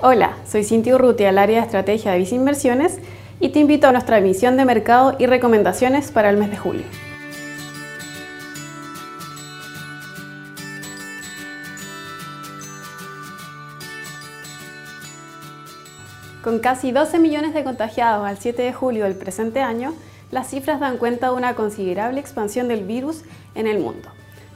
Hola, soy Cintia Urruti del área de estrategia de Visa Inversiones y te invito a nuestra emisión de mercado y recomendaciones para el mes de julio. Con casi 12 millones de contagiados al 7 de julio del presente año, las cifras dan cuenta de una considerable expansión del virus en el mundo.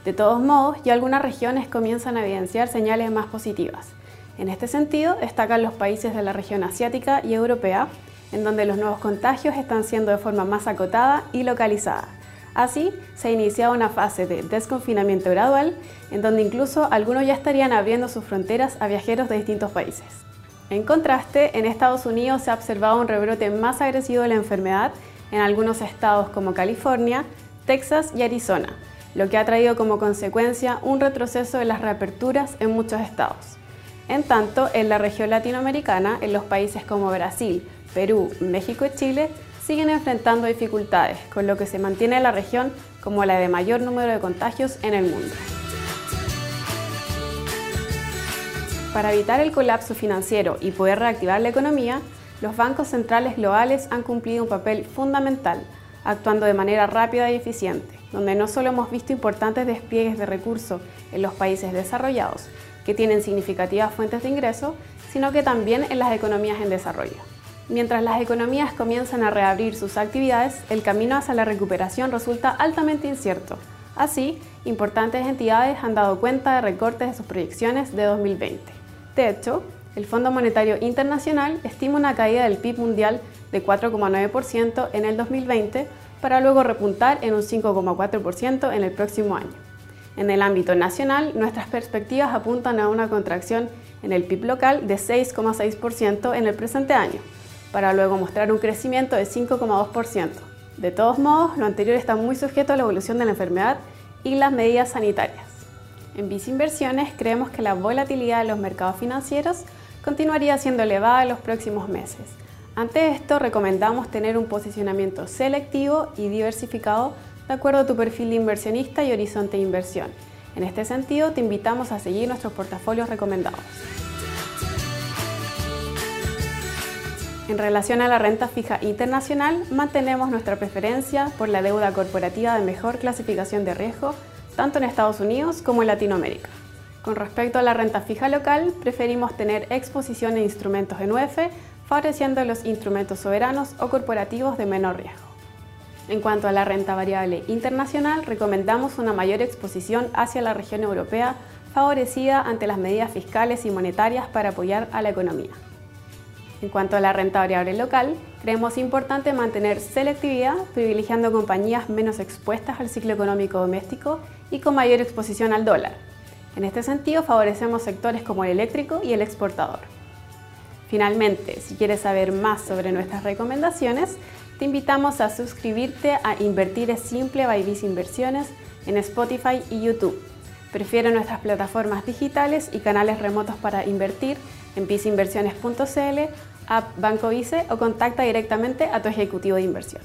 De todos modos, ya algunas regiones comienzan a evidenciar señales más positivas. En este sentido, destacan los países de la región asiática y europea, en donde los nuevos contagios están siendo de forma más acotada y localizada. Así, se ha iniciado una fase de desconfinamiento gradual, en donde incluso algunos ya estarían abriendo sus fronteras a viajeros de distintos países. En contraste, en Estados Unidos se ha observado un rebrote más agresivo de la enfermedad en algunos estados como California, Texas y Arizona, lo que ha traído como consecuencia un retroceso de las reaperturas en muchos estados. En tanto, en la región latinoamericana, en los países como Brasil, Perú, México y Chile, siguen enfrentando dificultades, con lo que se mantiene la región como la de mayor número de contagios en el mundo. Para evitar el colapso financiero y poder reactivar la economía, los bancos centrales globales han cumplido un papel fundamental, actuando de manera rápida y eficiente, donde no solo hemos visto importantes despliegues de recursos en los países desarrollados, que tienen significativas fuentes de ingreso, sino que también en las economías en desarrollo. Mientras las economías comienzan a reabrir sus actividades, el camino hacia la recuperación resulta altamente incierto. Así, importantes entidades han dado cuenta de recortes de sus proyecciones de 2020. De hecho, el Fondo Monetario Internacional estima una caída del PIB mundial de 4,9% en el 2020 para luego repuntar en un 5,4% en el próximo año. En el ámbito nacional, nuestras perspectivas apuntan a una contracción en el PIB local de 6,6% en el presente año, para luego mostrar un crecimiento de 5,2%. De todos modos, lo anterior está muy sujeto a la evolución de la enfermedad y las medidas sanitarias. En Visa Inversiones creemos que la volatilidad de los mercados financieros continuaría siendo elevada en los próximos meses. Ante esto, recomendamos tener un posicionamiento selectivo y diversificado de acuerdo a tu perfil de inversionista y horizonte inversión. En este sentido, te invitamos a seguir nuestros portafolios recomendados. En relación a la renta fija internacional, mantenemos nuestra preferencia por la deuda corporativa de mejor clasificación de riesgo, tanto en Estados Unidos como en Latinoamérica. Con respecto a la renta fija local, preferimos tener exposición en instrumentos en UF, favoreciendo los instrumentos soberanos o corporativos de menor riesgo. En cuanto a la renta variable internacional, recomendamos una mayor exposición hacia la región europea, favorecida ante las medidas fiscales y monetarias para apoyar a la economía. En cuanto a la renta variable local, creemos importante mantener selectividad, privilegiando compañías menos expuestas al ciclo económico doméstico y con mayor exposición al dólar, en este sentido, favorecemos sectores como el eléctrico y el exportador. Finalmente, si quieres saber más sobre nuestras recomendaciones, te invitamos a suscribirte a Invertir es Simple by Visa Inversiones en Spotify y YouTube. Prefiere nuestras plataformas digitales y canales remotos para invertir en visainversiones.cl, app Banco Vice o contacta directamente a tu ejecutivo de inversión.